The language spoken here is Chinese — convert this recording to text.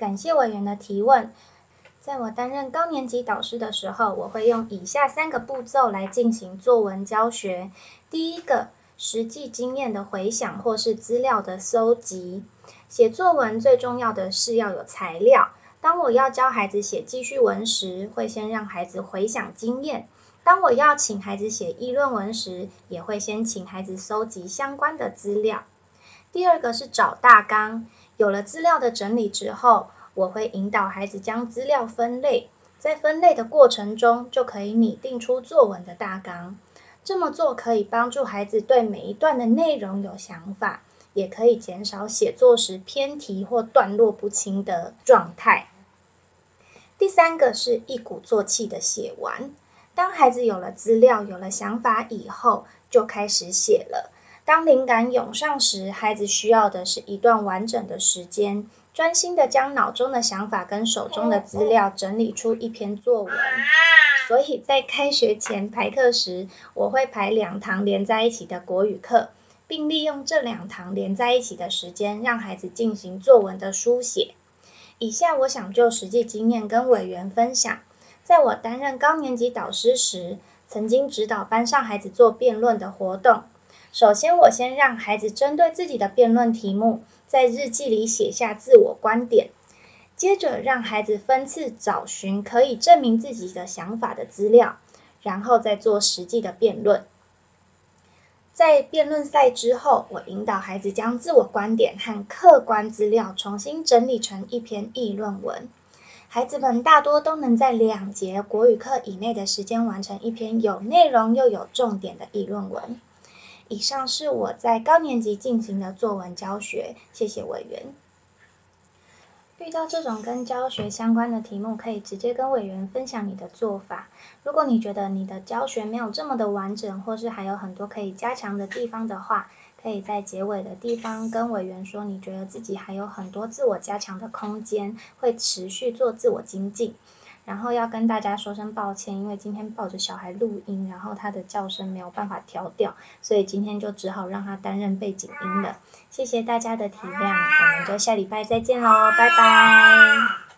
感谢委员的提问。在我担任高年级导师的时候，我会用以下三个步骤来进行作文教学。第一个，实际经验的回想或是资料的搜集。写作文最重要的是要有材料。当我要教孩子写记叙文时，会先让孩子回想经验；当我要请孩子写议论文时，也会先请孩子搜集相关的资料。第二个是找大纲。有了资料的整理之后，我会引导孩子将资料分类，在分类的过程中，就可以拟定出作文的大纲。这么做可以帮助孩子对每一段的内容有想法，也可以减少写作时偏题或段落不清的状态。第三个是一鼓作气的写完。当孩子有了资料、有了想法以后，就开始写了。当灵感涌上时，孩子需要的是一段完整的时间，专心的将脑中的想法跟手中的资料整理出一篇作文。所以在开学前排课时，我会排两堂连在一起的国语课，并利用这两堂连在一起的时间，让孩子进行作文的书写。以下我想就实际经验跟委员分享，在我担任高年级导师时，曾经指导班上孩子做辩论的活动。首先，我先让孩子针对自己的辩论题目，在日记里写下自我观点。接着，让孩子分次找寻可以证明自己的想法的资料，然后再做实际的辩论。在辩论赛之后，我引导孩子将自我观点和客观资料重新整理成一篇议论文。孩子们大多都能在两节国语课以内的时间完成一篇有内容又有重点的议论文。以上是我在高年级进行的作文教学，谢谢委员。遇到这种跟教学相关的题目，可以直接跟委员分享你的做法。如果你觉得你的教学没有这么的完整，或是还有很多可以加强的地方的话，可以在结尾的地方跟委员说，你觉得自己还有很多自我加强的空间，会持续做自我精进。然后要跟大家说声抱歉，因为今天抱着小孩录音，然后他的叫声没有办法调掉，所以今天就只好让他担任背景音了。谢谢大家的体谅，我们就下礼拜再见喽，拜拜。